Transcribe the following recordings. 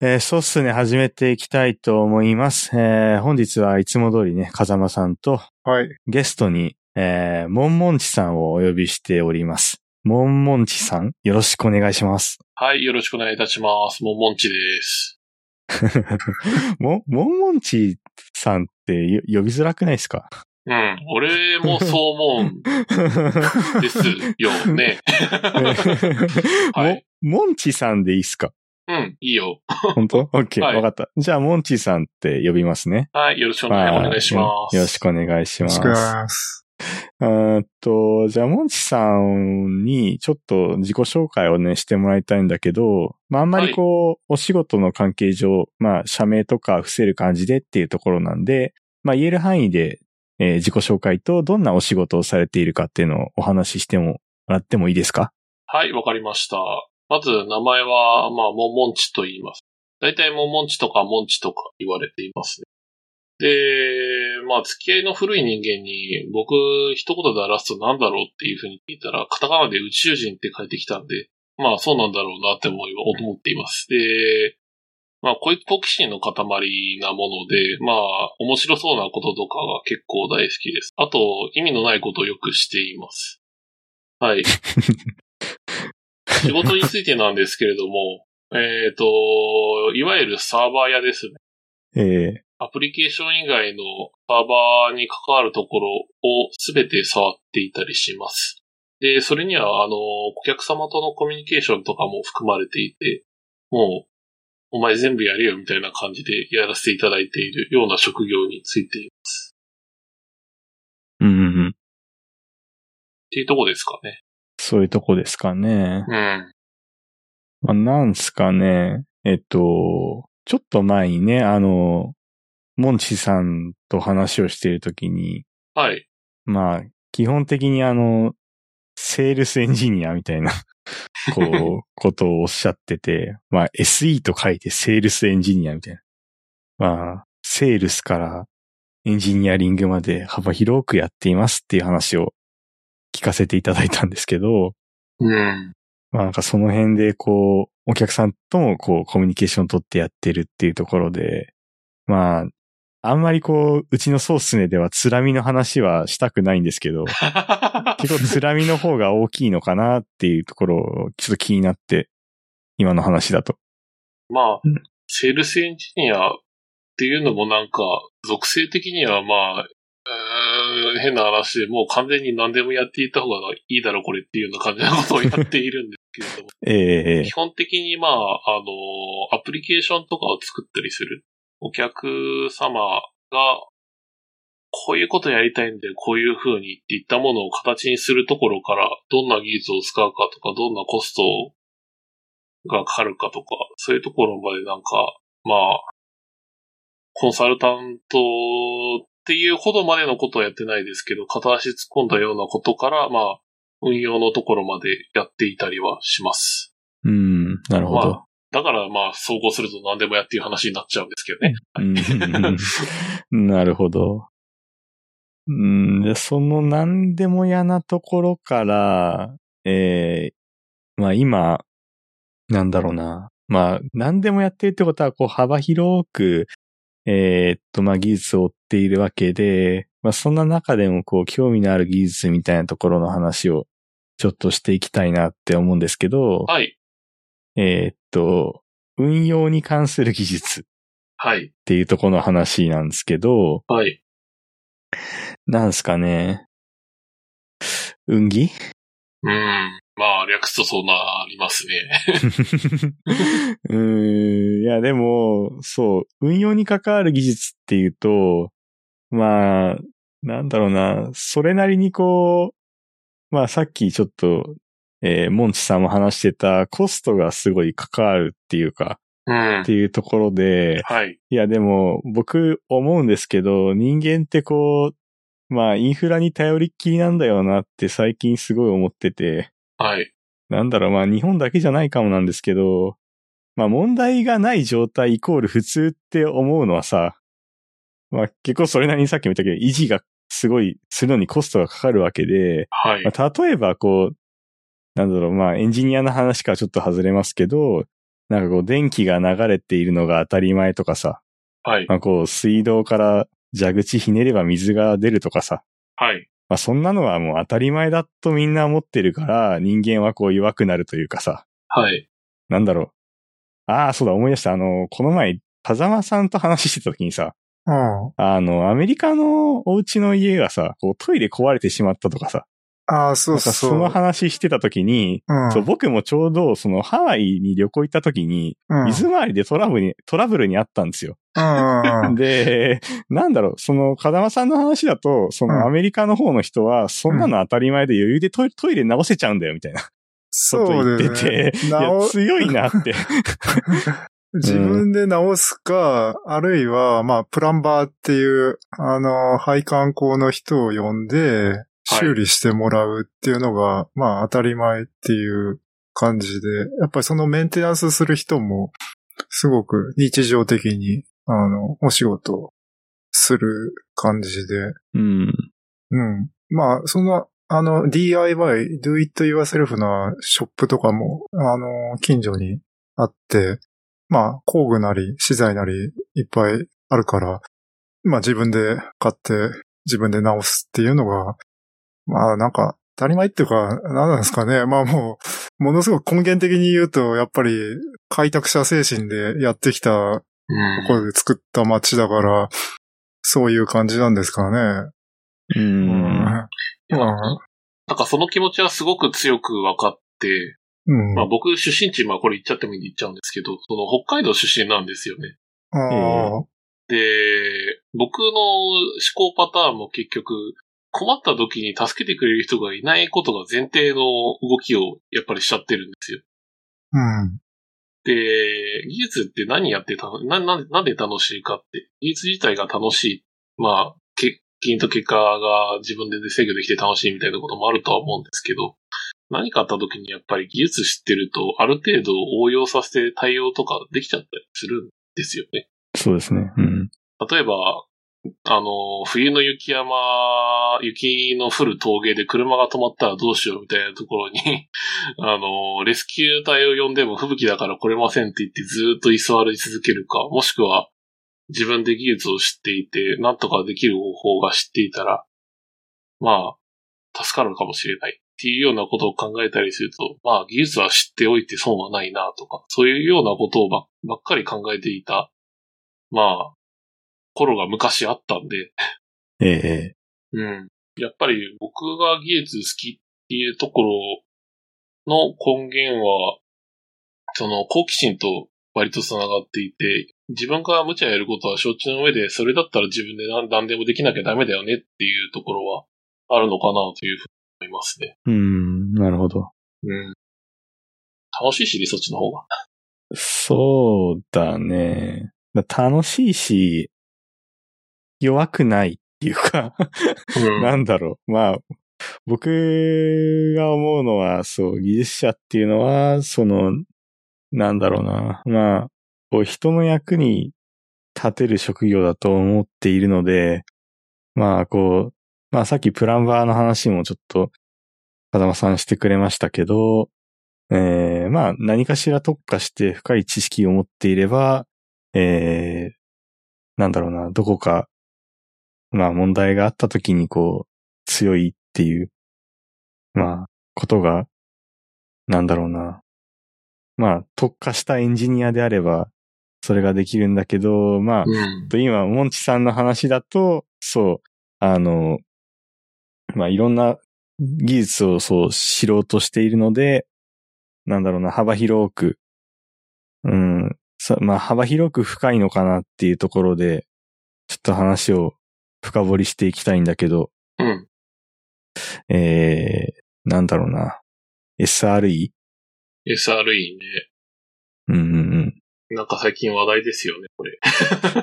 えーそうっすね、始めていきたいと思います。えー本日はいつも通りね、風間さんとはい。ゲストに、えー、モンモンチさんをお呼びしております。モンモンチさん、よろしくお願いします。はい、よろしくお願いいたします。ももんちです。モモンモンチさんってよ呼びづらくないですか？うん、俺もそう思うんですよね。はい。モモンチさんでいいっすか？うん、いいよ。本当？オッケー、わ、はいかった。じゃあ、モンチさんって呼びますね。はい、よろしくお願いします。よろしくお願いします。よろしくお願いします。えーっと、じゃあ、モンチさんにちょっと自己紹介をね、してもらいたいんだけど、まあ、あんまりこう、お仕事の関係上、まあ、社名とか伏せる感じでっていうところなんで、まあ、言える範囲で、えー自己紹介とどんなお仕事をされているかっていうのをお話ししてももらってもいいですか？はい、わかりました。まず、名前は、まあ、ももんちと言います。大体、ももんちとかもんちとか言われていますね。で、まあ、付き合いの古い人間に、僕、一言で表すと何だろうっていうふうに聞いたら、カタカナで宇宙人って書いてきたんで、まあ、そうなんだろうなって思思っています。で、まあ、こういう好奇心の塊なもので、まあ、面白そうなこととかが結構大好きです。あと、意味のないことをよくしています。はい。仕事についてなんですけれども、えっ、と、いわゆるサーバー屋ですね。えアプリケーション以外のサーバーに関わるところをすべて触っていたりします。で、それには、あの、顧客様とのコミュニケーションとかも含まれていて、もう、お前全部やれよみたいな感じでやらせていただいているような職業についています。ー、うんうんうん。っていうとこですかね。そういうとこですかね。うん。まあ、なんすかね。えっと、ちょっと前にね、あの、モンチさんと話をしているときに、はい。まあ、基本的にあの、セールスエンジニアみたいな、こう、ことをおっしゃってて、まあ、SE と書いてセールスエンジニアみたいな。まあ、セールスからエンジニアリングまで幅広くやっていますっていう話を聞かせていただいたんですけど、うん。まあなんかその辺でこう、お客さんともこうコミュニケーション取ってやってるっていうところで、まあ、あんまりこう、うちのソースネではつらみの話はしたくないんですけど、結構つらみの方が大きいのかなっていうところをちょっと気になって、今の話だと。まあうん、セールスエンジニアっていうのもなんか、属性的にはまあ、変な話で、もう完全に何でもやっていった方がいいだろ、これっていうような感じのことをやっているんですけれども、ええ基本的にまあ、あの、アプリケーションとかを作ったりするお客様が、こういうことやりたいんで、こういう風にっていったものを形にするところから、どんな技術を使うかとか、どんなコストがかかるかとか、そういうところまでなんか、まあ、コンサルタントっていうほどまでのことはやってないですけど、片足突っ込んだようなことから、まあ、運用のところまでやっていたりはします。うん、なるほど。まだからまあ、総合すると何でもやっていう話になっちゃうんですけどね。うん なるほど。うん、でその何でも嫌なところから、えー、まあ今、なんだろうな。まあ、何でもやってるってことは、こう幅広く、えーっと、まあ技術を追っているわけで、まあそんな中でもこう興味のある技術みたいなところの話をちょっとしていきたいなって思うんですけど、はい。えーっと、運用に関する技術はい。っていうところの話なんですけど、はい。なんすかね。運気？うん。まあ、略すとそうなりますね。うーん。いや、でも、そう、運用に関わる技術っていうと、まあ、なんだろうな、それなりにこう、まあさっきちょっと、えー、モンチさんも話してたコストがすごい関わるっていうか、うんって。いうところで、はい。いや、でも、僕思うんですけど、人間ってこう、まあ、インフラに頼りっきりなんだよなって最近すごい思ってて、はい。なんだろう、まあ、日本だけじゃないかもなんですけど、まあ、問題がない状態イコール普通って思うのはさ、まあ、結構それなりにさっきも言ったけど、維持がすごいするのにコストがかかるわけで、はい。まあ、例えばこう、なんだろう、まあ、エンジニアの話からちょっと外れますけど、なんかこう電気が流れているのが当たり前とかさ、はい。まあこう水道から蛇口ひねれば水が出るとかさ、はい。まあそんなのはもう当たり前だとみんな思ってるから人間はこう弱くなるというかさ、はい。なんだろう。ああ、そうだ思い出した。あの、この前、風間さんと話してた時にさ、うん。あの、アメリカのお家の家がさ、こうトイレ壊れてしまったとかさ、ああ、そうそう。その話してた時に、うん。そう、僕もちょうどそのハワイに旅行行った時に、うん。水回りでトラブルに、トラブルにあったんですよ。うんうんうん。で、なんだろう、その、風間さんの話だと、そうんのアメリカの方の人は、そんなの当たり前で余裕でトイレトイレ直せちゃうんだよ、みたいなこそとう言って。て、いや、直強いなって。自分で直すか、あるいは、まあ、プランバーっていう、あの、配管工の人を呼んで、修理してもらうっていうのが、まあ、当たり前っていう感じで、やっぱりそのメンテナンスする人も、すごく日常的に、あの、お仕事をする感じで、うん。うん。まあ、その、あの、DIY、do it yourself なショップとかも、あの、近所にあって、まあ、工具なり、資材なり、いっぱいあるから、まあ自分で買って、自分で直すっていうのが、まあなんか、当たり前っていうか、何なんですかね。まあもう、ものすごく根源的に言うと、やっぱり、開拓者精神でやってきたうんところで作った街だから、そういう感じなんですかね。う。うんなんかその気持ちはすごく強く分かって、うん。まあ僕出身地、まあこれ言っちゃってもいいんで言っちゃうんですけど、その北海道出身なんですよね。ああ、で、僕の思考パターンも結局、困った時に助けてくれる人がいないことが前提の動きをやっぱりしちゃってるんですよ。うん。で、技術って何やってたの？な、な、なんで楽しいかって。技術自体が楽しい。まあ、け、金と結果が自分で制御できて楽しいみたいなこともあるとは思うんですけど、何かあった時にやっぱり技術知ってると、ある程度応用させて対応とかできちゃったりするんですよね。そうですね。うん。例えば、あの、冬の雪山、雪の降る峠で車が止まったらどうしようみたいなところに、あの、レスキュー隊を呼んでも吹雪だから来れませんって言ってずっと居座り続けるか、もしくは自分で技術を知っていて、なんとかできる方法が知っていたら、まあ、助かるかもしれないっていうようなことを考えたりすると、まあ、技術は知っておいて損はないなとか、そういうようなことをばばっかり考えていた、まあ、頃が昔あったんで、ええうん。やっぱり僕が技術好きっていうところの根源は、その好奇心と割と繋がっていて、自分が無茶やることは承知の上で、それだったら自分で何何でもできなきゃダメだよねっていうところはあるのかなというふうに思いますね。うん、なるほど。うん。楽しいしね、そっちの方が。そうだね。楽しいし、弱くないっていうか、うんなんだろう。まあ、僕が思うのは、そう、技術者っていうのは、その、なんだろうな。まあ、こう人の役に立てる職業だと思っているので、まあ、こう、まあさっきプランバーの話もちょっと、風間さんしてくれましたけど、えー、まあ何かしら特化して深い知識を持っていれば、えー、なんだろうな、どこか、まあ問題があった時にこう、強いっていう、まあ、ことが、なんだろうな。まあ、特化したエンジニアであれば、それができるんだけど、まあ、うん。と今、モンチさんの話だと、そう、あの、まあ、いろんな技術をそう知ろうとしているので、なんだろうな、幅広く、うん、さまあ、幅広く深いのかなっていうところで、ちょっと話を深掘りしていきたいんだけど、うん。えー、なんだろうな、SRE? SRE ね。うんうんうん。なんか最近話題ですよね、これ。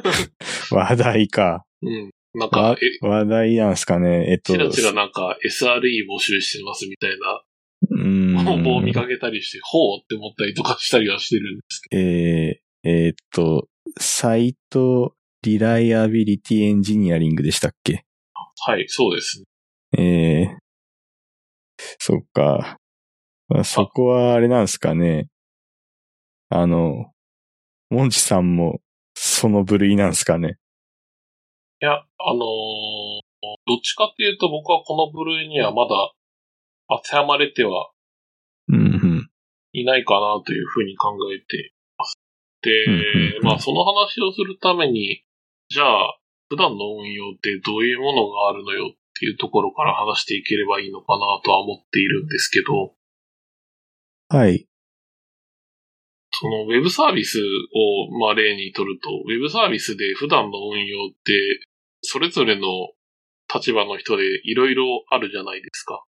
話題か。うん。なんわか、え、話題なんすかね？えっと。ちらちらなんか SRE 募集してますみたいなうん。を見かけたりして、ほうって思ったりとかしたりはしてるんですけえー、えーっと、サイトリライアビリティエンジニアリングでしたっけ？ど。はい、そうですね。えー、そっか。まあそこはあれなんですかね。あの、モンチさんもその部類なんですかね？いや、あのーどっちかっていうと僕はこの部類にはまだ当てはまれては。いないかなというふうに考えています。で、うんうんうんまあその話をするために、じゃあ普段の運用ってどういうものがあるのよっていうところから話していければいいのかなとは思っているんですけど、はい。そのウェブサービスをまあ例にとると、ウェブサービスで普段の運用ってそれぞれの立場の人でいろいろあるじゃないですか。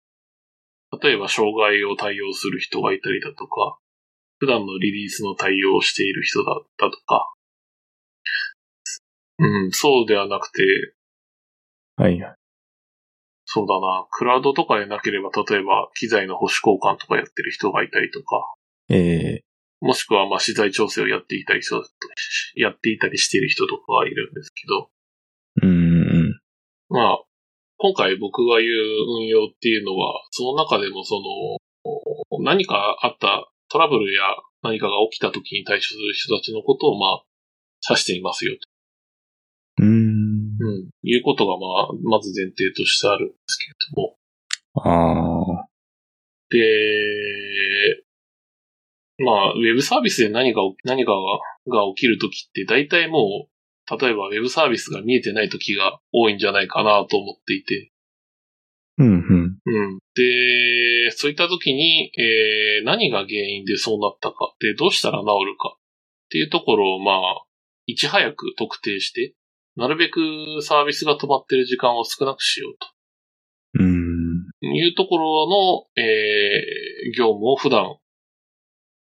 例えば障害を対応する人がいたりだとか、普段のリリースの対応をしている人だったとか、うん、そうではなくて、はいはい。そうだな、クラウドとかでなければ、例えば機材の保守交換とかやってる人がいたりとか、えもしくはまあ資材調整をやっていたりやっていたりしている人とかがいるんですけど、ー、うんうん。まあ、今回僕が言う運用っていうのは、その中でもその、何かあったトラブルや何かが起きた時に対処する人たちのことをまあ、指していますよと、うーん。うん、いうことがまあ、まず前提としてあるんですけれども。ああ。で、まあ、ウェブサービスで何が、何かがが起きるときって、大体もう、例えばウェブサービスが見えてないときが多いんじゃないかなと思っていて、うんうん。うん。で、そういったときに、えー、何が原因でそうなったか、で、どうしたら治るかっていうところを、まあ、いち早く特定して、なるべくサービスが止まってる時間を少なくしようと。うーん。いうところの、えー、業務を普段、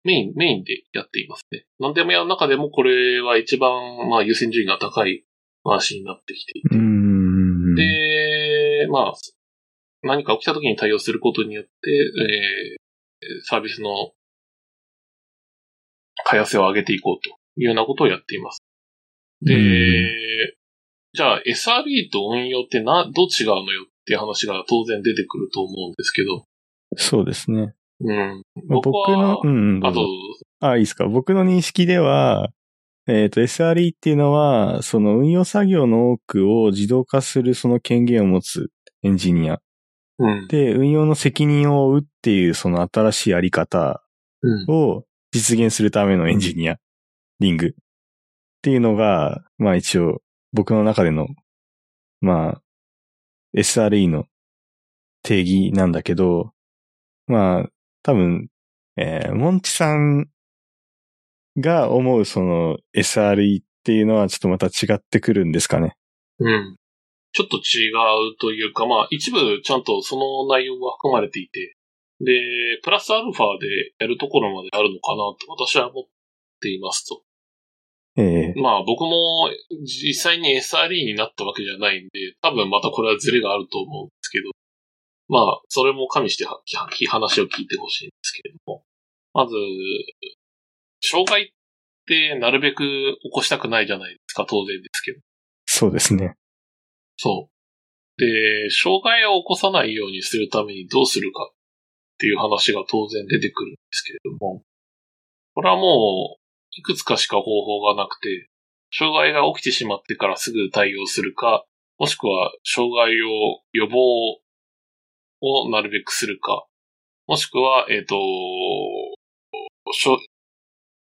メイン、メインでやっていますね。何でもやる中でもこれは一番、まあ、優先順位が高い話になってきていて。うーん。で、まあ、何か起きた時に対応することによって、えー、サービスの開発性を上げていこうというようなことをやっています。で、うんじゃあ SRE と運用ってな、どう違うのよっていう話が当然出てくると思うんですけど、そうですね。うん。まあ僕の、うんうん、どああ、いいですか。僕の認識では、えっ、と、SRE っていうのは、その運用作業の多くを自動化するその権限を持つエンジニア。うん。で、運用の責任を負うっていうその新しいやり方うん。を実現するためのエンジニア、リング。っていうのが、まあ一応、僕の中での、まあ、SRE の定義なんだけど、まあ、多分、えー、モンチさんが思うその SRE っていうのはちょっとまた違ってくるんですかね。うん。ちょっと違うというか、まあ、一部ちゃんとその内容が含まれていて、で、プラスアルファでやるところまであるのかなと私は思っていますと。ええまあ僕も実際に SRE になったわけじゃないんで、多分またこれはズレがあると思うんですけど、まあそれも加味して話を聞いてほしいんですけれども、まず、障害ってなるべく起こしたくないじゃないですか、当然ですけど。そうですね。そう。で、障害を起こさないようにするためにどうするかっていう話が当然出てくるんですけれども、これはもう、いくつかしか方法がなくて、障害が起きてしまってからすぐ対応するか、もしくは障害を予防をなるべくするか、もしくは、えっ、と、しょ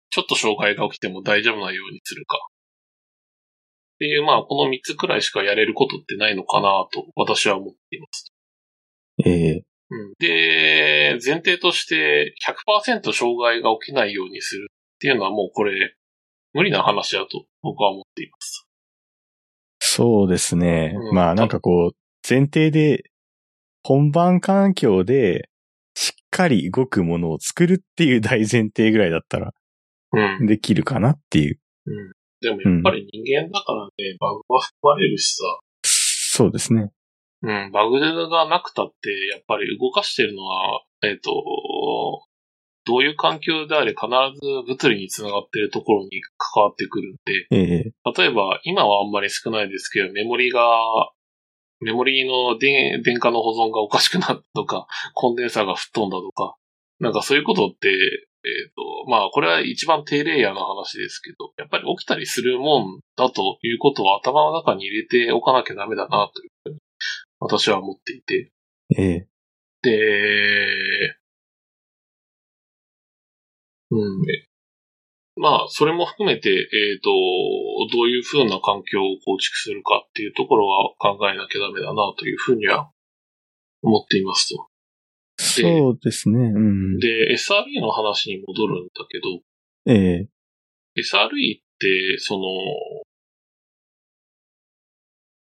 ちょっと障害が起きても大丈夫なようにするか。っていう、まあ、この3つくらいしかやれることってないのかなと私は思っています。ええうん、で、前提として100%障害が起きないようにするっていうのはもうこれ、無理な話だと僕は思っています。そうですね。うんまあなんかこう、前提で、本番環境で、しっかり動くものを作るっていう大前提ぐらいだったら、うん。できるかなっていう。うん。でもやっぱり人間だからね、バグは含まれるしさ、そうですね。うん、バグがなくたって、やっぱり動かしてるのは、えっ、と、どういう環境であれ必ず物理につながってるところに関わってくるんで、ええ例えば、今はあんまり少ないですけど、メモリが、メモリの電電荷の保存がおかしくなったとか、コンデンサーが吹っ飛んだとか、なんかそういうことってえっ、と、まあ、これは一番低レイヤーの話ですけど、やっぱり起きたりするもんだということは頭の中に入れておかなきゃダメだな、というふうに、私は思っていて。ええ。で、うん。まあ、それも含めて、えっ、と、どういうふうな環境を構築するかっていうところは考えなきゃダメだなというふうには思っていますと。そうですね。うん。で、SRE の話に戻るんだけど、ええ。SRE って、その、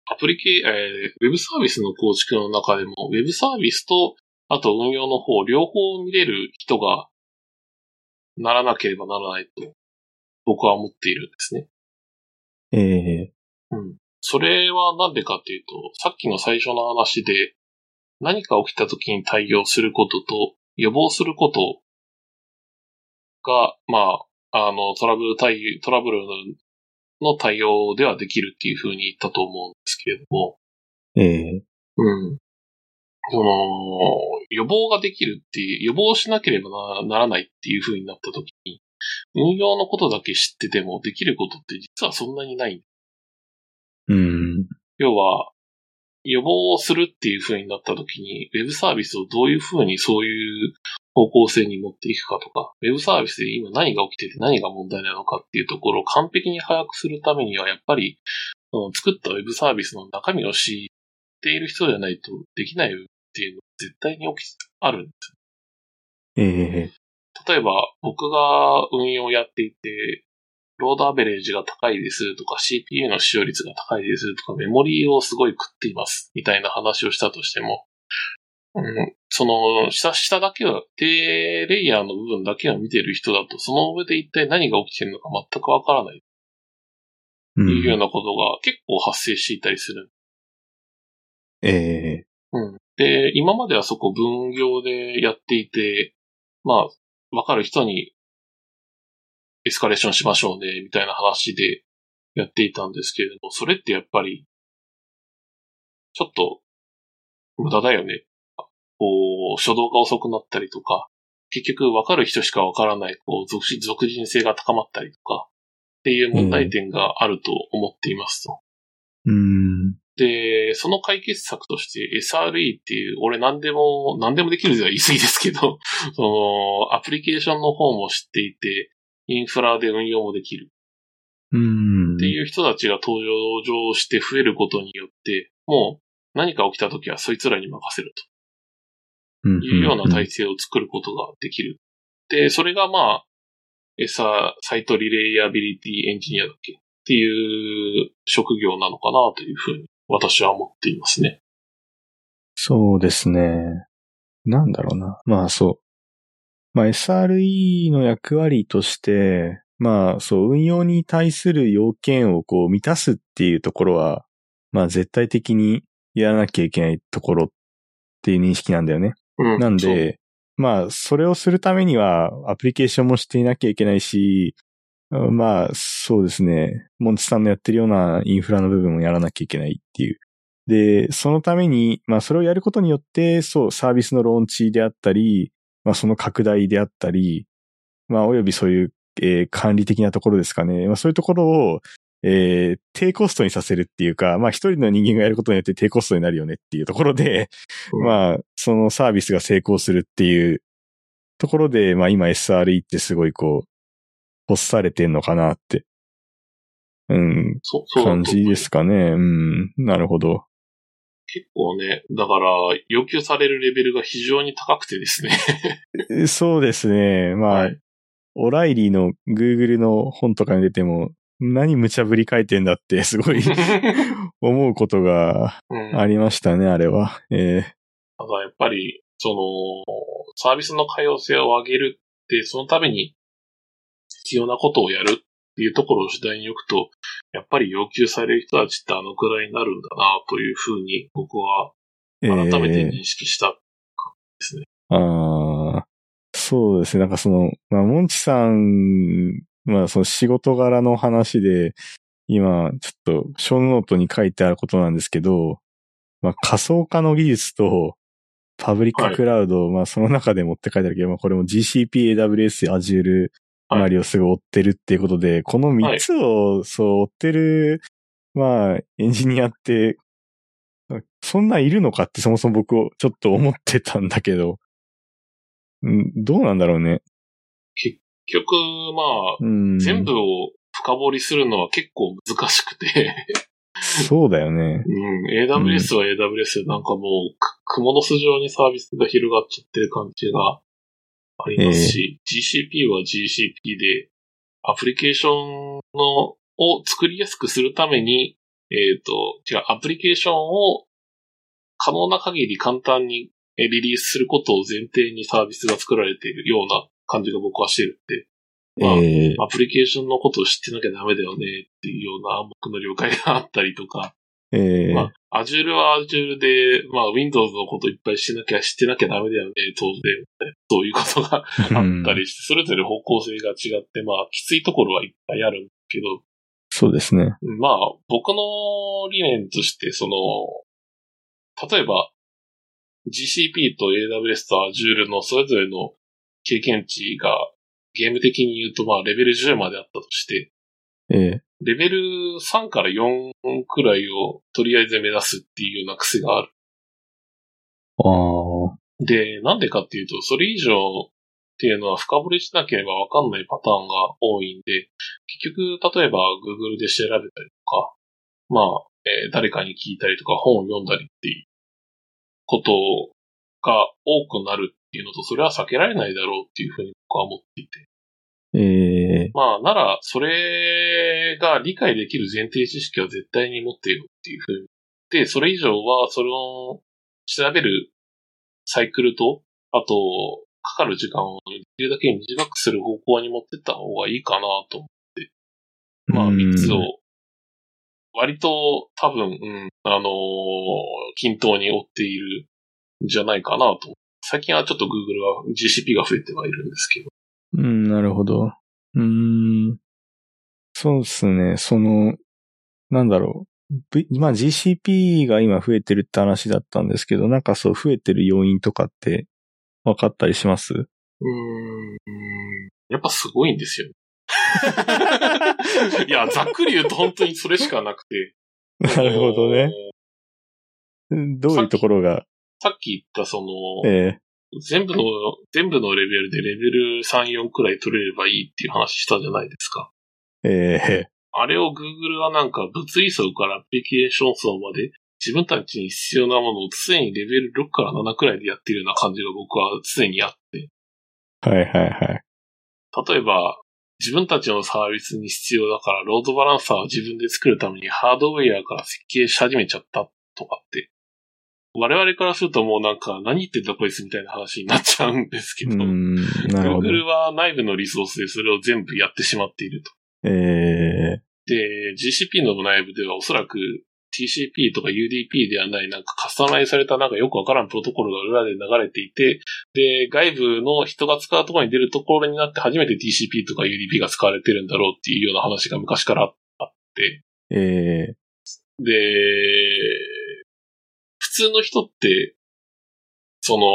アプリケ、えーウェブサービスの構築の中でも、ウェブサービスと、あと運用の方、両方見れる人がならなければならないと、僕は思っているんですね。ええ。うん。それはなんでかっていうと、さっきの最初の話で、何か起きた時に対応することと、予防することが、まあ、あの、トラブル対応、トラブルの対応ではできるっていうふうに言ったと思うんですけれども、ええ。うん。その、予防ができるっていう、予防しなければなならないっていうふうになった時に、運用のことだけ知っててもできることって実はそんなにないうん。要は、予防をするっていう風になった時に、ウェブサービスをどういう風にそういう方向性に持っていくかとか、ウェブサービスで今何が起きてて何が問題なのかっていうところを完璧に把握するためには、やっぱり、その作ったウェブサービスの中身を知っている人じゃないとできないっていうのは絶対に起き、あるんですええ。例えば、僕が運用をやっていて、ロードアベレージが高いですとか、CPU の使用率が高いですとか、メモリーをすごい食っていますみたいな話をしたとしても、うん、その、下、下だけは、低レイヤーの部分だけを見ている人だと、その上で一体何が起きているのか全くわからない。いうようんなことが結構発生していたりする。ええ。うん。で、今まではそこ分業でやっていて、まあ、わかる人にエスカレーションしましょうね、みたいな話でやっていたんですけれども、それってやっぱり、ちょっと、無駄だよね。こう、初動が遅くなったりとか、結局わかる人しかわからない、こう、属人性が高まったりとか、っていう問題点があると思っていますと。うん。で、その解決策として SRE っていう、俺何でも、何でもできるでは言い過ぎですけど、その、アプリケーションの方も知っていて、インフラで運用もできるうん。っていう人たちが登場して増えることによって、もう何か起きた時はそいつらに任せるうん。というような体制を作ることができる。で、それがまあ、エサ、サイトリレイアビリティエンジニアだっけ？っていう職業なのかなというふうに私は思っていますね。そうですね。なんだろうな。まあそう。まあ SRE の役割として、まあそう、運用に対する要件をこう満たすっていうところは、まあ絶対的にやらなきゃいけないところっていう認識なんだよね。うんなんで、まあ、それをするためには、アプリケーションもしていなきゃいけないし、うんまあ、そうですね。モンチさんのやってるようなインフラの部分もやらなきゃいけないっていう。で、そのために、まあ、それをやることによって、そう、サービスのローンチであったり、まあ、その拡大であったり、まあ、およびそういう、えー管理的なところですかね。まあ、そういうところを、えー低コストにさせるっていうか、まあ、一人の人間がやることによって低コストになるよねっていうところで、うんまあ、そのサービスが成功するっていうところで、まあ今 SRE ってすごいこう、欲されてんのかなって、うん、そそう感じですかね。うん、なるほど。結構ね、だから、要求されるレベルが非常に高くてですね。えそうですね。まあ、はいオライリーの Google の本とかに出ても、何無茶ぶり書いてんだってすごい 思うことがうんありましたね、あれは。えただやっぱり、その、サービスの可用性を上げるって、そのために必要なことをやるっていうところを主題に置くと、やっぱり要求される人たちってあのくらいになるんだなというふうに僕はー、改めてえー認識したですね。ああ、そうですね。なんかその、まあ、モンチさん、まあその仕事柄の話で、今、ちょっと、ショーノートに書いてあることなんですけど、まあ仮想化の技術と、パブリッククラウド、まあその中でもって書いてあるけど、まあこれも GCP、AWS、Azure、はい。マリをすぐ追ってるっていうことで、この3つをそう追ってる、まあエンジニアって、そんないるのかってそもそも僕をちょっと思ってたんだけど、うんどうなんだろうね。結局、まあ、うん、全部を深掘りするのは結構難しくて、そうだよね。うん、AWS は AWS でなんかもう、く蜘蛛の巣状にサービスが広がっちゃってる感じがありますし、GCP は GCP で、アプリケーションのを作りやすくするために、えっ、と、違う、アプリケーションを可能な限り簡単にえリリースすることを前提にサービスが作られているような感じが僕はしてるって、まあええ。アプリケーションのことを知ってなきゃダメだよねっていうような暗黙の了解があったりとか、ええまあ、Azure は Azure で、まあ、Windows のこといっぱい知ってなきゃ、知ってなきゃダメだよね、当然。そういうことが あったりして、それぞれ方向性が違って、まあ、きついところはいっぱいあるんだけど、そうですね。まあ、僕の理念として、その、例えば、GCP と AWS と Azure のそれぞれの経験値がゲーム的に言うと、まあ、レベル10まであったとして、ええレベル3から4くらいをとりあえず目指すっていうような癖がある。ああ。で、なんでかっていうと、それ以上っていうのは深掘りしなければわかんないパターンが多いんで、結局、例えば Google で調べたりとか、まあ、えー誰かに聞いたりとか本を読んだりっていうことが多くなるっていうのと、それは避けられないだろうっていうふうに僕は思っていて。ええまあ、なら、それが理解できる前提知識は絶対に持っているっていうふうに。で、それ以上は、その、調べるサイクルと、あと、かかる時間をできるだけ短くする方向に持ってった方がいいかなと思って。まあ、うん三つを、割と多分、うん、あのー均等に追っているんじゃないかなと。最近はちょっと Google は GCP が増えてはいるんですけど。うん、なるほど。うーん。そうですね。その、なんだろう。V- まあ GCP が今増えてるって話だったんですけど、なんかそう増えてる要因とかって分かったりします？うーん。やっぱすごいんですよ。いや、ざっくり言うと本当にそれしかなくて。なるほどね。どういうところが、さっき言ったその、え全部の、全部のレベルでレベル3、4くらい取れればいいっていう話したじゃないですか。ええあれを Google はなんか物理層からアプリケーション層まで自分たちに必要なものを常にレベル6から7くらいでやってるような感じが僕は常にあって。えはいはいはい。例えば、自分たちのサービスに必要だから、ロードバランサーを自分で作るためにハードウェアから設計し始めちゃったとかって、我々からするともうなんか何言ってんだこいつみたいな話になっちゃうんですけど。Google は内部のリソースでそれを全部やってしまっていると。ええで、GCP の内部ではおそらく TCP とか UDP ではないなんかカスタマイズされたなんかよくわからんプロトコルが裏で流れていて、で、外部の人が使うところに出るところになって初めて TCP とか UDP が使われてるんだろうっていうような話が昔からあって、ええで、普通の人って、その、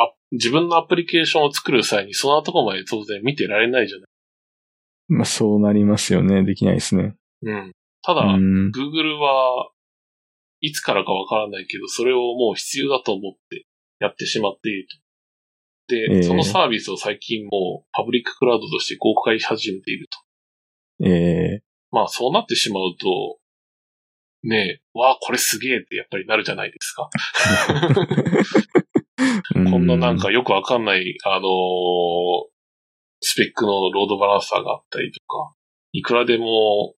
あ自分のアプリケーションを作る際にそのところまで当然見てられないじゃない。まあそうなりますよね。できないですね。うん。ただ、うん Google はいつからかわからないけど、それをもう必要だと思ってやってしまっていると。で、ええそのサービスを最近もうパブリッククラウドとして公開し始めていると。ええまあそうなってしまうと、ねえ、わあ、これすげえってやっぱりなるじゃないですか。こんななんかよくわかんない、あのースペックのロードバランサーがあったりとか、いくらでも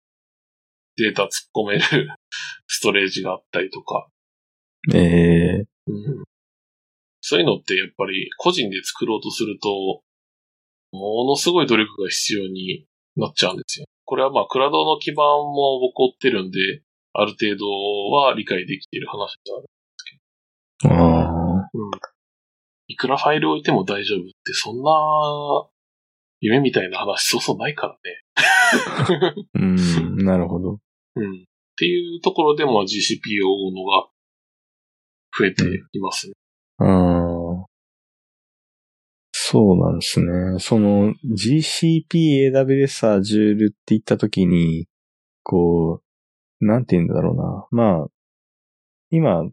データ突っ込める ストレージがあったりとか、ええうんそういうのってやっぱり個人で作ろうとすると、ものすごい努力が必要になっちゃうんですよ。これはまあ、クラウドの基盤も僕追ってるんで、ある程度は理解できている話がある。ああ。うん。いくらファイル置いても大丈夫って、そんな、夢みたいな話そうそうないからね。うん、なるほど。うん。っていうところでも GCP を追うのが増えていますね。うん。そうなんですね。その GCP、AWS、Azure って言ったときに、こう、なんて言うんだろうな。まあ、今、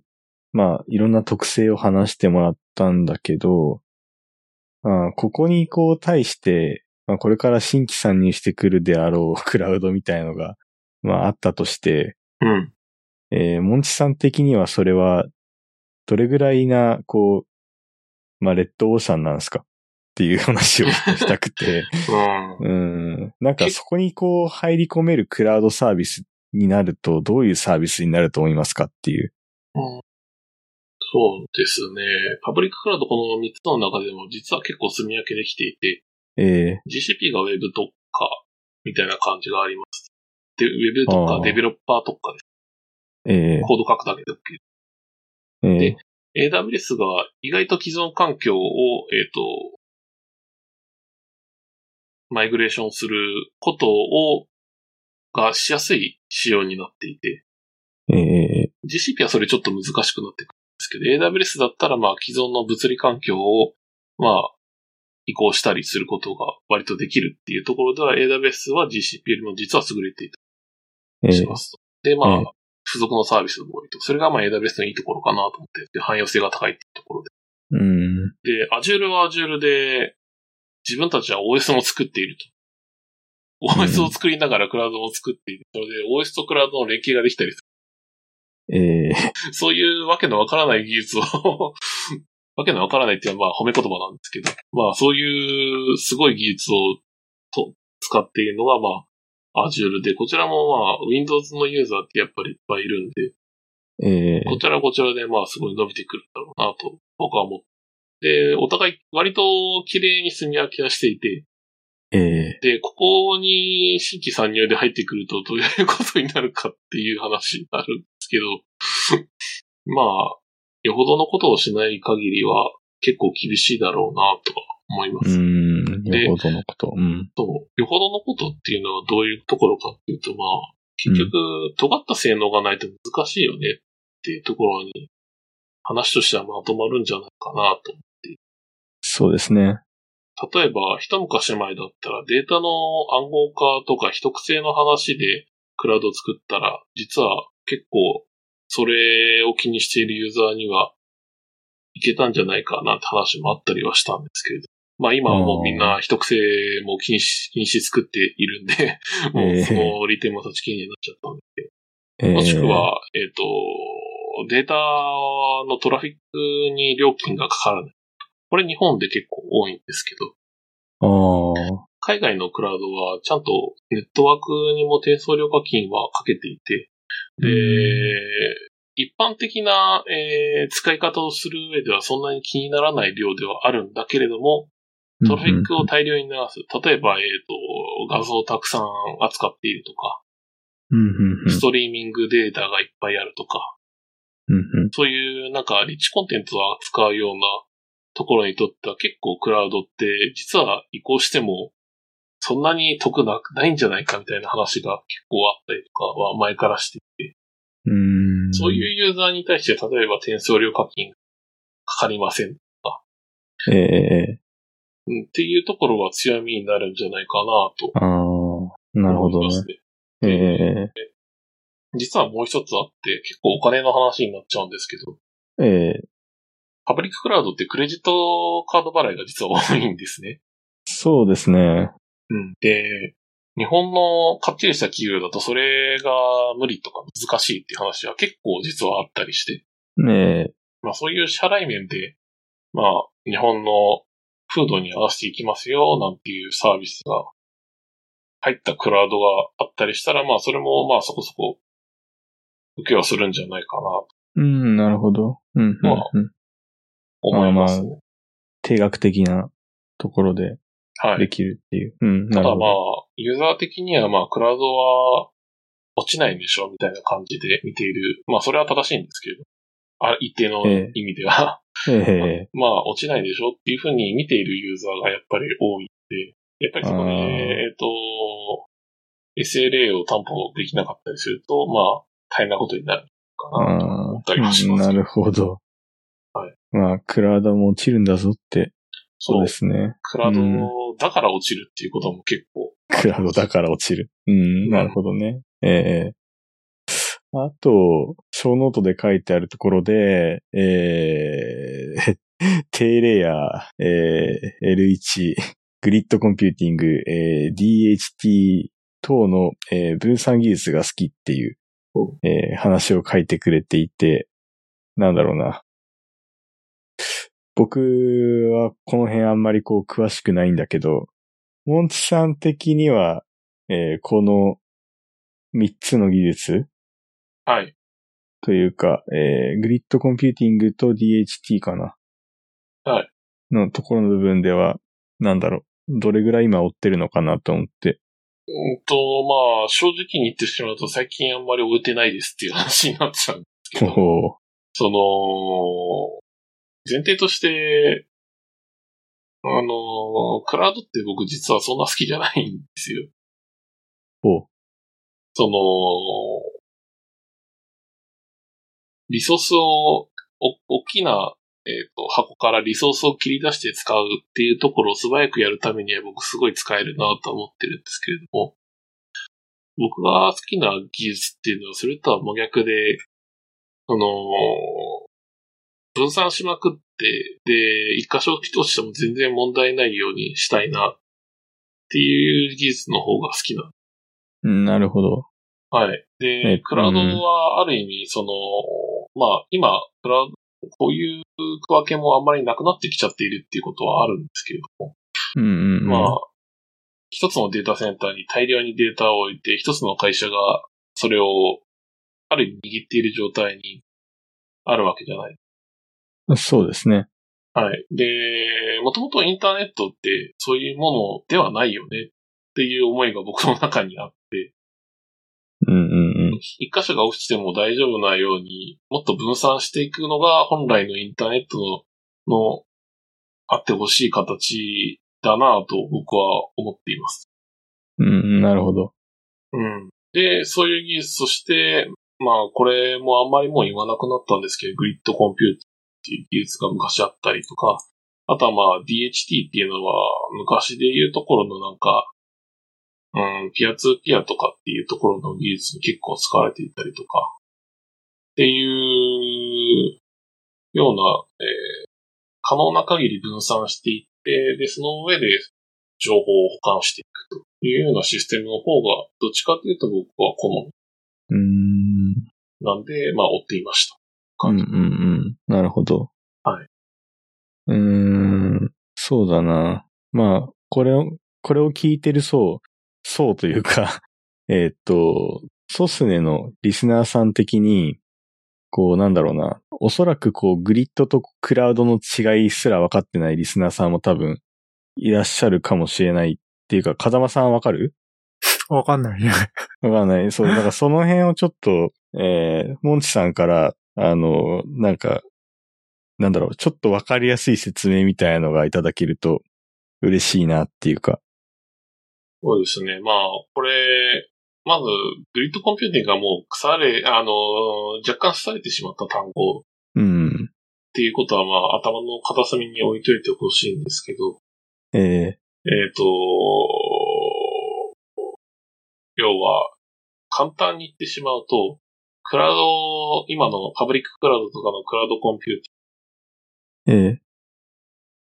まあ、いろんな特性を話してもらったんだけど、まあ、ここにこう対して、まあ、これから新規参入してくるであろう クラウドみたいのが、まあ、あったとして、うん。えー、モンチさん的にはそれは、どれぐらいな、こう、まあ、レッドオーシャンなんですか？っていう話を したくて、うん。うん。なんかそこにこう入り込めるクラウドサービスになると、どういうサービスになると思いますかっていう。うんそうですね。パブリッククラウドこの3つの中でも実は結構住み分けできていて、え GCP が Web 特化みたいな感じがあります。で、Web 特あー化、デベロッパー特化です。ー、えコード書くだけで OK。ー、えで AWS が意外と既存環境を、えっ、と、マイグレーションすることを、がしやすい仕様になっていて、ー、え GCP はそれちょっと難しくなってくるんですけど、AWS だったらまあ既存の物理環境を、まあ、移行したりすることが割とできるっていうところでは AWS は GCP よりも実は優れていたー、えーりしますと。で、まあ、ええ付属のサービスも多いと。それがまあ AWS のいいところかなと思って、で汎用性が高いっていうところで。うん。で、Azure は Azure で、自分たちは OS も作っていると。ん OS を作りながらクラウドも作っている。それで OS とクラウドの連携ができたりすえー、る。そういうわけのわからない技術をわけのわからないっていうのはまあ褒め言葉なんですけど、まあそういうすごい技術をと使っているのがまあ Azure で、こちらもまあ Windows のユーザーってやっぱりいっぱいいるんで、えーこ、ちらはこちらでまあすごい伸びてくるんだろうなと僕は思って、で、お互い割と綺麗に住み分けはしていて、えで、ここに新規参入で入ってくるとどういうことになるかっていう話になるんですけど、まあ、よほどのことをしない限りは結構厳しいだろうなとは思いまー、うす。ん、でよほどのこと。うん。と、よほどのことっていうのはどういうところかっていうと、まあ、結局、尖った性能がないと難しいよねっていうところに話としてはまとまるんじゃないかなと。そうですね。例えば、一昔前だったらデータの暗号化とか秘匿性の話でクラウドを作ったら、実は結構それを気にしているユーザーにはいけたんじゃないかなって話もあったりはしたんですけれど。まあ今はもうみんな秘匿性も気にし、気にし作っているんで、もうその利点も立ち消えになっちゃったんですけど。えー、もしくは、えっ、と、データのトラフィックに料金がかからない。これ日本で結構多いんですけど、ああ、海外のクラウドはちゃんとネットワークにも低送料課金はかけていて、で、一般的な、えー使い方をする上ではそんなに気にならない量ではあるんだけれども、トラフィックを大量に流す。例えば、えっ、と、画像をたくさん扱っているとか、ストリーミングデータがいっぱいあるとか、そういうなんかリッチコンテンツを扱うようなところにとっては結構クラウドって実は移行してもそんなに得なくないんじゃないかみたいな話が結構あったりとかは前からしていて、うーん。そういうユーザーに対して例えば転送料課金かかりません、ええうん、っていうところは強みになるんじゃないかなとああ、なるほどね。ええ。実はもう一つあって結構お金の話になっちゃうんですけど、ええパブリッククラウドってクレジットカード払いが実は多いんですね。そうですね。うん。で、日本のかっちりした企業だとそれが無理とか難しいっていう話は結構実はあったりして、ねまあそういう支払い面で、まあ日本の風土に合わせていきますよなんていうサービスが入ったクラウドがあったりしたら、まあそれもまあそこそこ受けはするんじゃないかなとうん、なるほど。うん、うんまあうん。思いますね。定額的なところではい。できるっていう。うん、なただまあユーザー的にはまあクラウドは落ちないんでしょうみたいな感じで見ている。まあそれは正しいんですけれど。あ一定のええ意味では。ええ まあ、落ちないでしょっていうふうに見ているユーザーがやっぱり多いんで、やっぱりそこで、あーえっ、と、SLA を担保できなかったりすると、まあ、大変なことになるかなと思ったりはします。うんなるほど。はい。まあ、クラウドも落ちるんだぞって、そうですね。クラウドだから落ちるっていうことも結構。クラウドだから落ちる。うん、なるほどね。ええあと、ショーノートで書いてあるところで、えー、低レイヤー、えー、L1、グリッドコンピューティング、えー、DHT 等の、えー分散技術が好きっていう、えー話を書いてくれていて、なんだろうな。僕はこの辺あんまりこう詳しくないんだけど、モンチさん的には、えーこの3つの技術はい。というか、えーグリッドコンピューティングと DHT かな。はい。のところの部分では、なんだろう、どれぐらい今追ってるのかなと思って。うんと、まあ、正直に言ってしまうと最近あんまり終えてないですっていう話になっちゃうんですけど、その、前提として、あの、クラウドって僕実はそんな好きじゃないんですよ。おうその、リソースを、お、大きな、えっ、と、箱からリソースを切り出して使うっていうところを素早くやるためには僕すごい使えるなと思ってるんですけれども、僕が好きな技術っていうのはそれとは真逆で、その、分散しまくって、で、一箇所落ちても全然問題ないようにしたいなっていう技術の方が好きなうんなるほど。はい。でえ、クラウドはある意味、その、まあ、今、クラウド、こういう区分けもあんまりなくなってきちゃっているっていうことはあるんですけれども、うんうん、うん。まあ、一つのデータセンターに大量にデータを置いて、一つの会社がそれを、ある意味握っている状態にあるわけじゃない。そうですね。はい。で、もともとインターネットってそういうものではないよねっていう思いが僕の中にあって、うんうんうん。一箇所が落ちても大丈夫なように、もっと分散していくのが本来のインターネットの、の、あってほしい形だなぁと僕は思っています。うんうん、なるほど。うん。で、そういう技術として、まあこれもあんまりもう言わなくなったんですけど、グリッドコンピューっていう技術が昔あったりとか、あとはまあ DHT っていうのは昔で言うところのなんか、うん、ピアツーピアとかっていうところの技術に結構使われていたりとか、っていうような、えー可能な限り分散していって、で、その上で情報を保管していくというようなシステムの方が、どっちかというと僕は好みうーん。なんで、まあ追っていました。うんうんうん。なるほど。はい。うーん。そうだな。まあ、これを、これを聞いてる層、層というか、えーっと、ソスネのリスナーさん的に、こうなんだろうな。おそらくこうグリッドとクラウドの違いすら分かってないリスナーさんも多分いらっしゃるかもしれないっていうか、風間さんわかる？わかんない。わかんない。そう、だからその辺をちょっと、えー、モンチさんから、あの、なんか、なんだろう、ちょっとわかりやすい説明みたいなのがいただけると嬉しいなっていうか。そうですね。まあ、これ、まず、グリッドコンピューティングがもう腐れ、あの、若干腐れてしまった単語っうん。ていうことは、まあ、頭の片隅に置いといてほしいんですけど、ええっ、と、要は、簡単に言ってしまうと、クラウド、今のパブリッククラウドとかのクラウドコンピューターー、え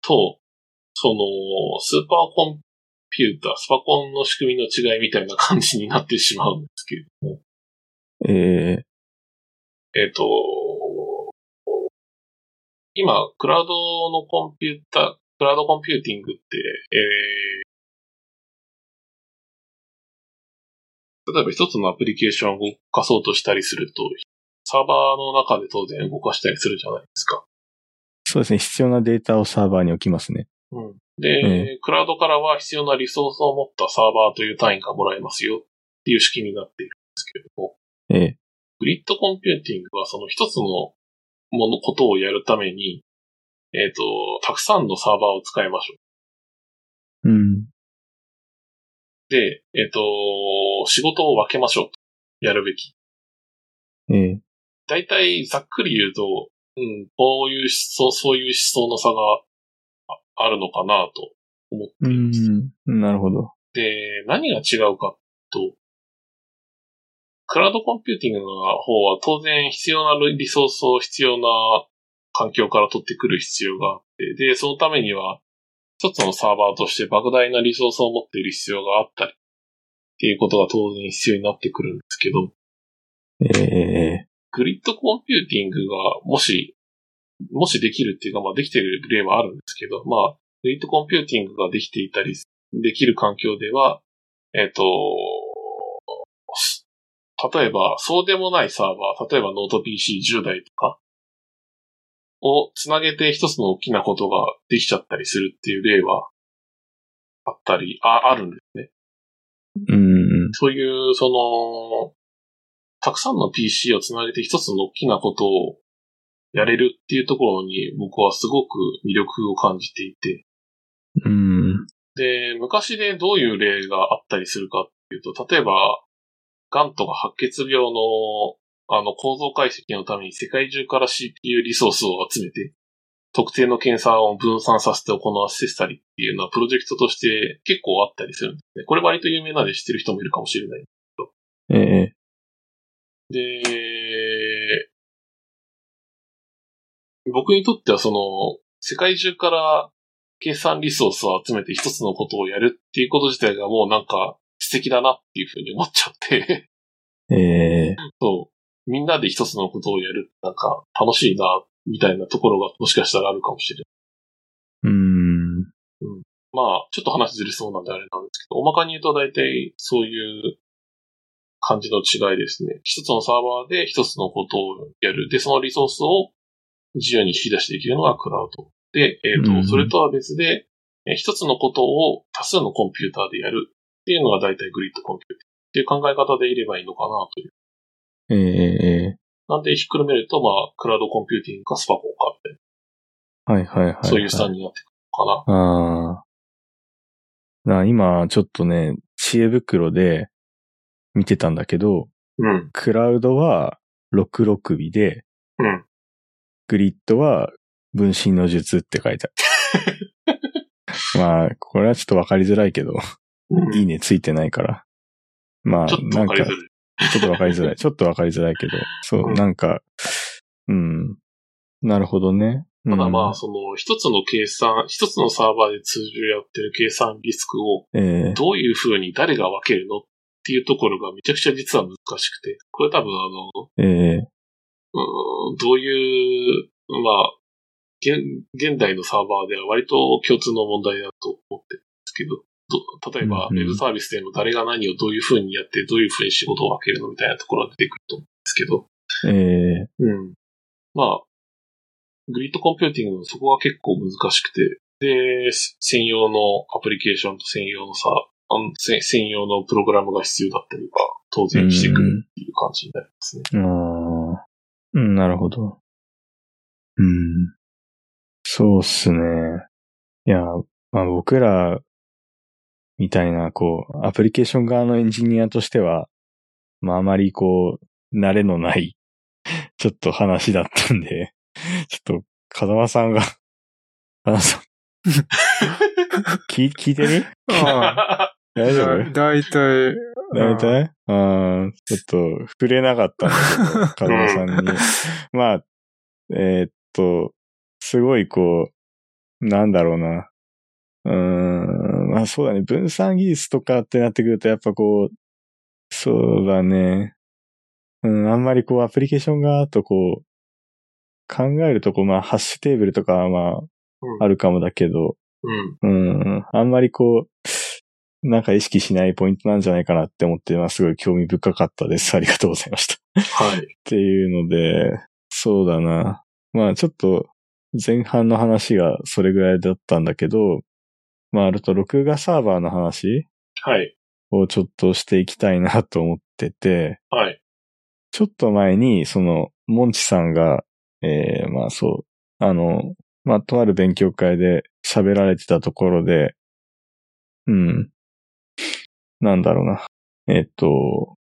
と、その、スーパーコンピューター、スパコンの仕組みの違いみたいな感じになってしまうんですけれども、ー、え。えっ、と、今、クラウドのコンピューター、クラウドコンピューティングって、えー、例えば一つのアプリケーションを動かそうとしたりすると、サーバーの中で当然動かしたりするじゃないですか。ー、そうですね。必要なデータをサーバーに置きますね。うん。で、クラウドからは必要なリソースを持ったサーバーという単位がもらえますよっていう仕組みになっているんですけれども、えグリッドコンピューティングはその一つのもの、ことをやるために、えっ、と、たくさんのサーバーを使いましょー、うん。う。で、えっ、と、仕事を分けましょうと。やるべき。えー、大体、ざっくり言うと、うん、こういう思想、そういう思想の差がああるのかなと思ってういます。ん。なるほど。で、何が違うかと、クラウドコンピューティングの方は当然必要なリソースを必要な環境から取ってくる必要があって、で、そのためには一つのサーバーとして莫大なリソースを持っている必要があったり、っていうことが当然必要になってくるんですけど、ええグリッドコンピューティングがもし、もしできるっていうか、まあできてる例はあるんですけど、まあ、グリッドコンピューティングができていたり、できる環境では、えっ、と、す例えば、そうでもないサーバー、例えばノート PC10 台とか、をつなげて一つの大きなことができちゃったりするっていう例は、あったり、あ、あるんですね。うん。そういう、その、たくさんの PC をつなげて一つの大きなことをやれるっていうところに僕はすごく魅力を感じていて、うん。で、昔でどういう例があったりするかっていうと、例えば、癌とか白血病のあの構造解析のために世界中から CPU リソースを集めて、特定の検査を分散させて行わせたりっていうのはプロジェクトとして結構あったりするんですね。これ割と有名なんで知ってる人もいるかもしれない。ええで、僕にとってはその、世界中から計算リソースを集めて一つのことをやるっていうこと自体がもうなんか素敵だなっていうふうに思っちゃって、ええ そう、みんなで一つのことをやるなんか楽しいな、みたいなところがもしかしたらあるかもしれない。うん。まあ、ちょっと話ずれそうなんであれなんですけど、大まかに言うと大体そういう感じの違いですね。一つのサーバーで一つのことをやる。で、そのリソースを自由に引き出してできるのがクラウド。で、えっ、と、うんそれとは別で、えー一つのことを多数のコンピューターでやるっていうのが大体グリッドコンピューティングっていう考え方でいればいいのかなという。えええなんでひっくるめると、まあ、クラウドコンピューティングかスパコンかみたいはいはいはい、はい。な、そういうスタンスになってくるのかな。ああ。な今、ちょっとね、知恵袋で見てたんだけど、うん。クラウドはろくろ首で、うん。グリッドは分身の術って書いてある。まあ、これはちょっとわかりづらいけど、うんいいねついてないから。まあ、なんか。ちょっとわかりづらい。ちょっとわかりづらいけど、そうう、んなんか、うん。なるほどね。ただまあ、うんその、一つの計算、一つのサーバーで通常やってる計算リスクを、ええどういう風に誰が分けるのっていうところがめちゃくちゃ実は難しくて、これ多分あの、ええ。うーんどういう、まあ、現現代のサーバーでは割と共通の問題だと思ってるんですけど、ど例えば、ウェブサービスでも誰が何をどういう風にやって、どういう風に仕事を分けるのみたいなところが出てくると思うんですけど、ええ。うん。まあ、グリッドコンピューティングのそこは結構難しくて、で、せ専用のアプリケーションと専用のさ、あのせ専用のプログラムが必要だったりが当然してくるっていう感じになりますね。ああ、うん、なるほど。うん。そうっすね。いや、まあ僕らみたいな、こう、アプリケーション側のエンジニアとしては、まああまりこう、慣れのない、ちょっと話だったんで、ちょっと、風間さんが、風間さん、聞聞いてる？あ大丈夫？あ、だいたい、大体？ああ、ちょっと、触れなかったんだけど、さんに。まあ、えーっと、すごいこう、なんだろうな。うーん、まあそうだね。分散技術とかってなってくると、やっぱこう、そうだね。うん、あんまりこう、アプリケーション側とこう、考えるとこう、まあ、ハッシュテーブルとかはまあ、うんあるかもだけど、うん。うん、あんまりこう、なんか意識しないポイントなんじゃないかなって思って、まあすごい興味深かったです。ありがとうございました。っはい。ていうので、そうだな。まあちょっと前半の話がそれぐらいだったんだけど、まああると録画サーバーの話はい。をちょっとしていきたいなと思ってて、はい。ちょっと前に、その、モンチさんが、えー、まあそう、あの、まあとある勉強会で喋られてたところで、うん。なんだろうな。えっと、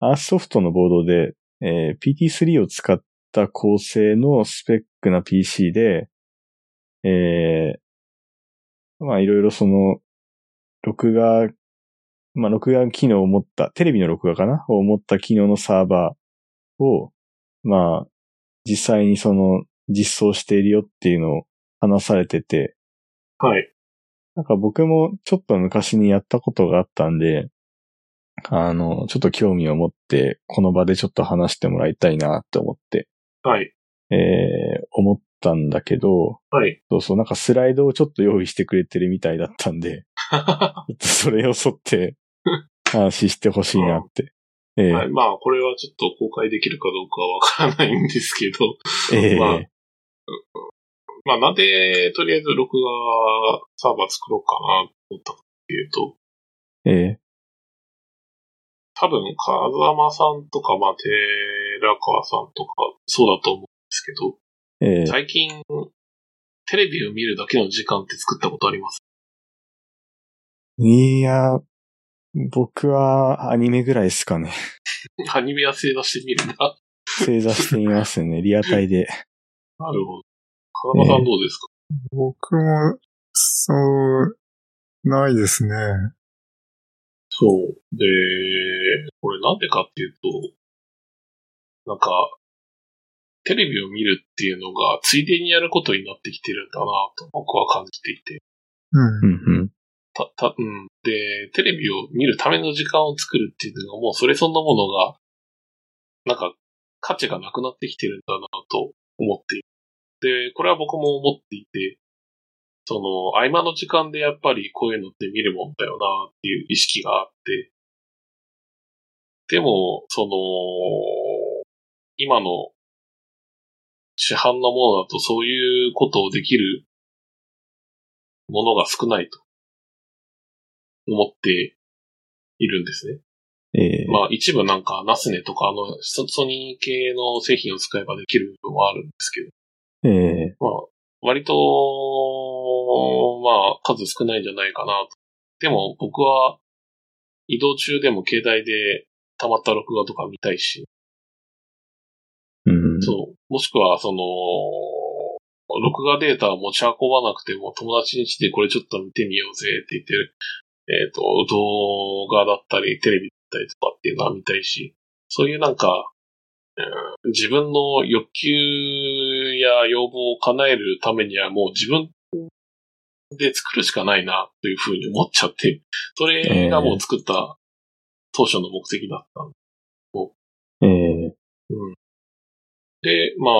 アースソフトのボードで、えー PT3 を使った構成のスペックな PC で、えー、まあいろいろその、録画、まあ録画機能を持った、テレビの録画かな？を持った機能のサーバーを、まあ、実際にその、実装しているよっていうのを話されてて、はい。なんか僕もちょっと昔にやったことがあったんで、あの、ちょっと興味を持って、この場でちょっと話してもらいたいなって思って、はい。えー、思ったんだけど、はい。そうそう、なんかスライドをちょっと用意してくれてるみたいだったんで、それを沿って話してほしいなって。えーはい。まあ、これはちょっと公開できるかどうかはわからないんですけど、えーまあまあ、なんで、とりあえず録画サーバー作ろうかなと思ったかっていうと、え多分、風間さんとか、まあ、寺川さんとか、そうだと思うんですけど、ーえー最近、テレビを見るだけの時間って作ったことあります？いや、僕はアニメぐらいですかね。アニメは正座して見るんだ。正座してみますね、リアタイで。なるほど。風間さんどうですか、僕も、そう、ないですね。そう。で、これなんでかっていうと、なんか、テレビを見るっていうのが、ついでにやることになってきてるんだなと僕は感じていて。うん。うんうん。た、た、うん。で、テレビを見るための時間を作るっていうのが、もうそれそのものが、なんか、価値がなくなってきてるんだなと思っている。で、これは僕も思っていて、その、合間の時間でやっぱりこういうのって見るもんだよなっていう意識があって、でも、その、今の市販のものだとそういうことをできるものが少ないと思っているんですね。えーまあ一部なんかナスネとかあのソソニー系の製品を使えばできる部分はあるんですけど、えまあ割と、まあ数少ないんじゃないかなと。でも僕は移動中でも携帯で溜まった録画とか見たいし、ーうん。そう。もしくは、その、録画データを持ち運ばなくても友達に来てこれちょっと見てみようぜって言ってる、えっ、と、動画だったりテレビだったりとかっていうのは見たいし、そういうなんか、うん自分の欲求や要望を叶えるためにはもう自分で作るしかないなというふうに思っちゃって、それがもう作った当初の目的だったんえーうん。で、まあ、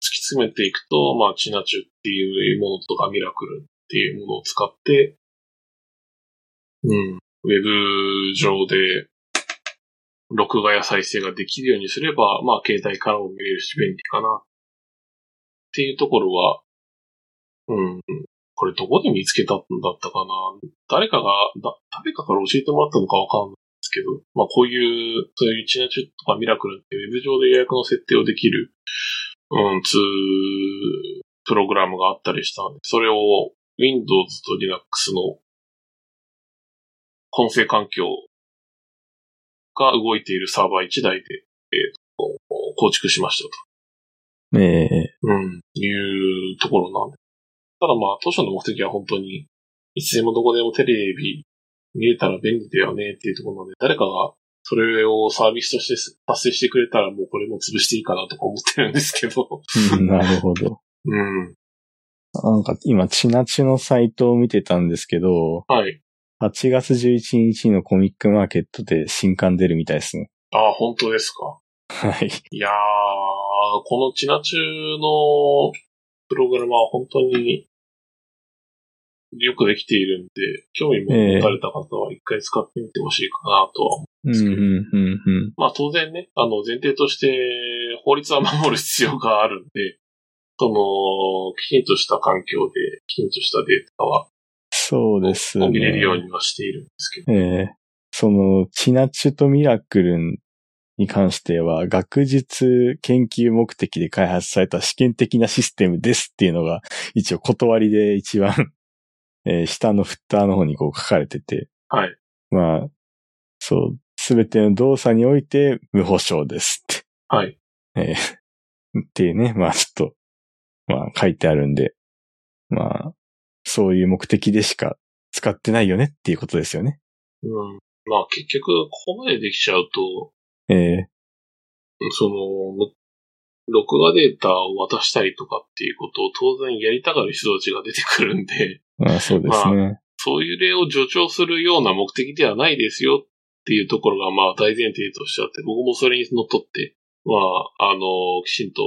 突き詰めていくと、まあ、チナチュっていうものとかミラクルっていうものを使って、うん。ウェブ上で、録画や再生ができるようにすれば、まあ、携帯からも見れるし便利かな。っていうところは、うん。これどこで見つけたんだったかな？誰かが、だ誰かから教えてもらったのかわかんないですけど、まあこういう、そういうチナチュとかミラクルってウェブ上で予約の設定をできる、うん、ツー、プログラムがあったりしたんで、それを Windows と Linux の混成環境が動いているサーバー1台で、えーと構築しましたと。えうん、いうところなんで。ただまあ、当初の目的は本当に、いつでもどこでもテレビ見れたら便利だよねっていうところなので、誰かがそれをサービスとして達成してくれたらもうこれも潰していいかなとか思ってるんですけど。なるほど。うん。なんか今、チナチのサイトを見てたんですけど、はい。8月11日のコミックマーケットで新刊出るみたいですね。ああ、本当ですか。はい。いやー、このチナチュのプログラムは本当によくできているんで、興味持たれた方は一回使ってみてほしいかなとは思う。うん、うん、うん、うん。まあ当然ね、あの前提として法律は守る必要があるんで、その、きちんとした環境で、きちんとしたデータはそうですね。見れるようにはしているんですけど。ええその、チナチュとミラクルに関しては、学術研究目的で開発された試験的なシステムですっていうのが、一応断りで一番、えー下のフッターの方にこう書かれてて、はい。まあ、そう、すべての動作において無保証ですって。はい。えー っていうね、まあちょっと、まあ書いてあるんで、まあ、そういう目的でしか使ってないよねっていうことですよね。うん。まあ結局、ここまでできちゃうと、ええその、む録画データを渡したりとかっていうことを当然やりたがる人たちが出てくるんで、ま あそうですね。そういう例を助長するような目的ではないですよっていうところがまあ大前提としてあって、僕もそれにのっとって、まあ、あの、きちんと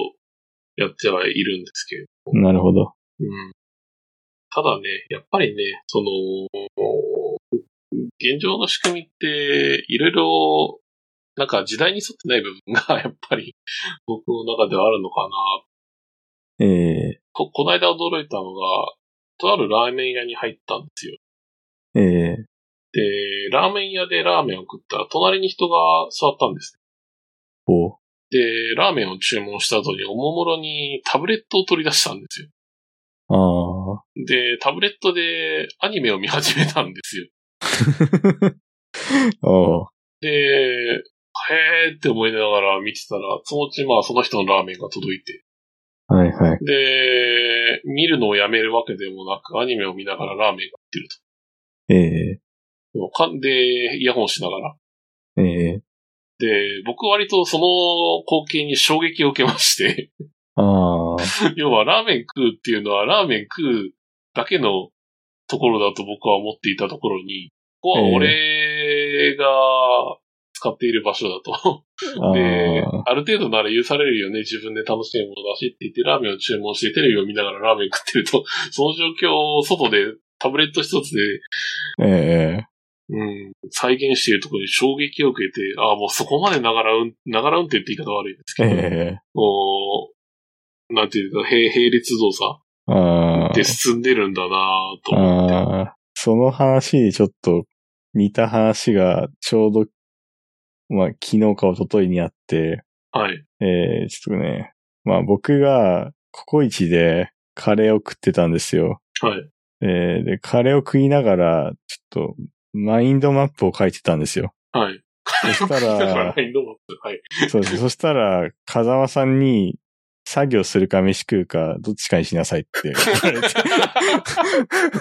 やってはいるんですけれども。なるほど。うん。ただね、やっぱりね、その、現状の仕組みって、いろいろ、なんか時代に沿ってない部分が、やっぱり、僕の中ではあるのかな。ええこ、この間驚いたのが、とあるラーメン屋に入ったんですよ。ええで、ラーメン屋でラーメンを食ったら、隣に人が座ったんです。おで、ラーメンを注文した後におもむろにタブレットを取り出したんですよ。ああ。で、タブレットでアニメを見始めたんですよ。おで、へーって思いながら見てたら、そのうちまあその人のラーメンが届いて、はいはい。で、見るのをやめるわけでもなく、アニメを見ながらラーメンが売ってるええと。もうかんで、イヤホンしながら。ええで、僕割とその光景に衝撃を受けまして、ああ。要はラーメン食うっていうのはラーメン食うだけのところだと僕は思っていたところに、ここは俺が使っている場所だと。あであ、ある程度なら許されるよね、自分で楽しめるものだしって言ってラーメンを注文してテレビを見ながらラーメン食ってると、その状況を外でタブレット一つで、ええうん、再現しているところに衝撃を受けて、ああ、もうそこまでながら運、ながら運転って言い方悪いですけえど、えこう、なんていうか、並並列動作。で進んでるんだなぁと思って。その話にちょっと似た話がちょうど、まあ昨日か一昨日にあって、はい。えー、ちょっとね、まあ僕がココイチでカレーを食ってたんですよ。はい。えー、で、カレーを食いながら、ちょっとマインドマップを書いてたんですよ。はい。そしたらだから、マインドマップ。はい。そうです。そしたら、風間さんに、作業するか飯食うか、どっちかにしなさいって。怒られて、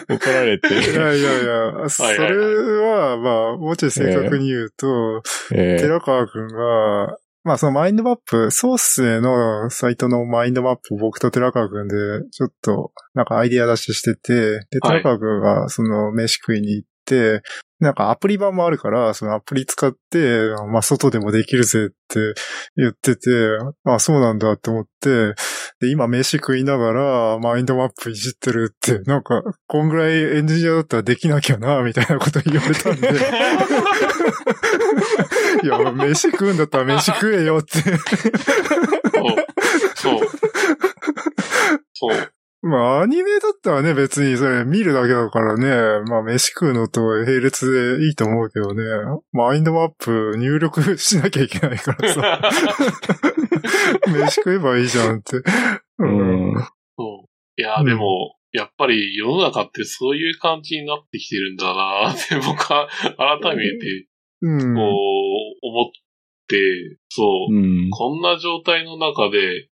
怒られて、いやいやいや、それは、まあ、もうちょい正確に言うと、えー寺川くんが、まあそのマインドマップ、ソースへのサイトのマインドマップを僕と寺川くんで、ちょっと、なんかアイディア出ししてて、で、はい。寺川くんがその飯食いに行って、なんかアプリ版もあるから、そのアプリ使って、まあ外でもできるぜって言ってて、あ、そうなんだって思って、で、今飯食いながらマインドマップいじってるって、なんか、こんぐらいエンジニアだったらできなきゃな、みたいなこと言われたんで。いや、飯食うんだったら飯食えよって。そう。そう。そう。まあ、アニメだったらね、別にそれ見るだけだからね、まあ、飯食うのと並列でいいと思うけどね、マインドマップ入力しなきゃいけないからさ、飯食えばいいじゃんって。ううん。ん。そういや、うんでも、やっぱり世の中ってそういう感じになってきてるんだなって僕は改めてうん。こう思って、そう、うん。こんな状態の中で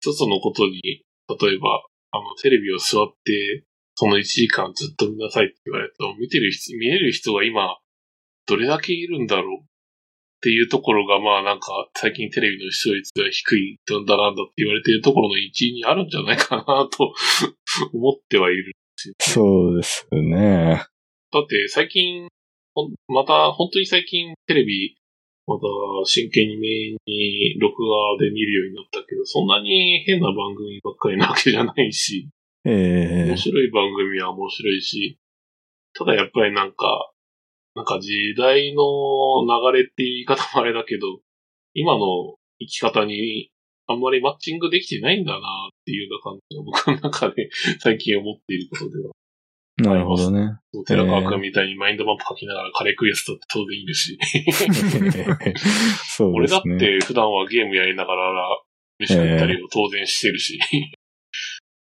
一つのことに、例えば、あの、テレビを座って、その1時間ずっと見なさいって言われると、見てる人、見える人が今、どれだけいるんだろうっていうところが、まあなんか、最近テレビの視聴率が低い、どんだなんだって言われているところの一位にあるんじゃないかなと 思ってはいる。そうですね。だって最近、また、本当に最近テレビ、また真剣に目に録画で見るようになったけど、そんなに変な番組ばっかりなわけじゃないし、ええ面白い番組は面白いし、ただやっぱりなんか、なんか時代の流れって言い方もあれだけど、今の生き方にあんまりマッチングできてないんだなっていうような感じが僕の中で最近思っていることでは。なるほどね。寺川君みたいにマインドマップ書きながらカレー食うやつだって当然いるし。そう俺だっですね。て普段はゲームやりながら飯食ったりを当然してるし。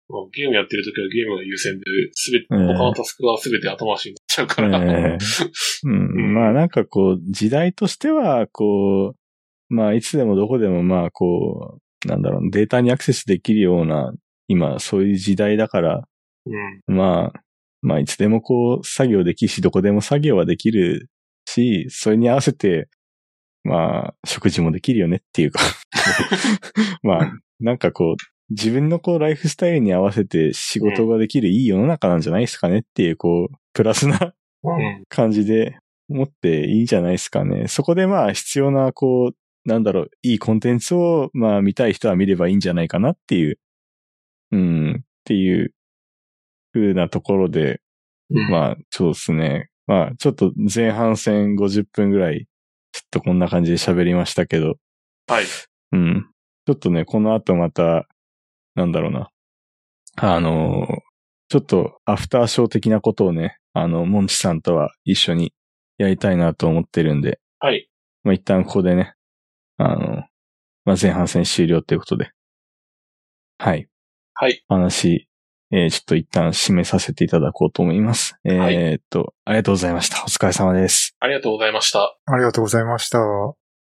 まあゲームやってる時はゲームが優先で、すべて、ええ他のタスクがすべて後回しになっちゃうから。ええ うん、まあなんかこう、時代としては、こう、まあいつでもどこでもまあこう、なんだろう、データにアクセスできるような、今、そういう時代だから、うん。まあ、まあ、いつでもこう、作業できるし、どこでも作業はできるし、それに合わせて、まあ、食事もできるよねっていうか、まあ、なんかこう、自分のこう、ライフスタイルに合わせて仕事ができるいい世の中なんじゃないですかねっていう、こう、プラスなうん。感じで持っていいんじゃないですかね。そこでまあ、必要な、こう、なんだろう、いいコンテンツを、まあ、見たい人は見ればいいんじゃないかなっていう、うん、っていう、風なところで、うん。まあ、そうですね。まあ、ちょっと前半戦50分ぐらい、ちょっとこんな感じで喋りましたけど、はい。うん。ちょっとね、この後また、なんだろうな。あの、ちょっとアフターショー的なことをね、あの、モンチさんとは一緒にやりたいなと思ってるんで、はい。まあ一旦ここでね、あの、まあ前半戦終了ということで、はい。はい。話、えーちょっと一旦締めさせていただこうと思います。えーはいっと、ありがとうございました。お疲れ様です。ありがとうございました。ありがとうございました。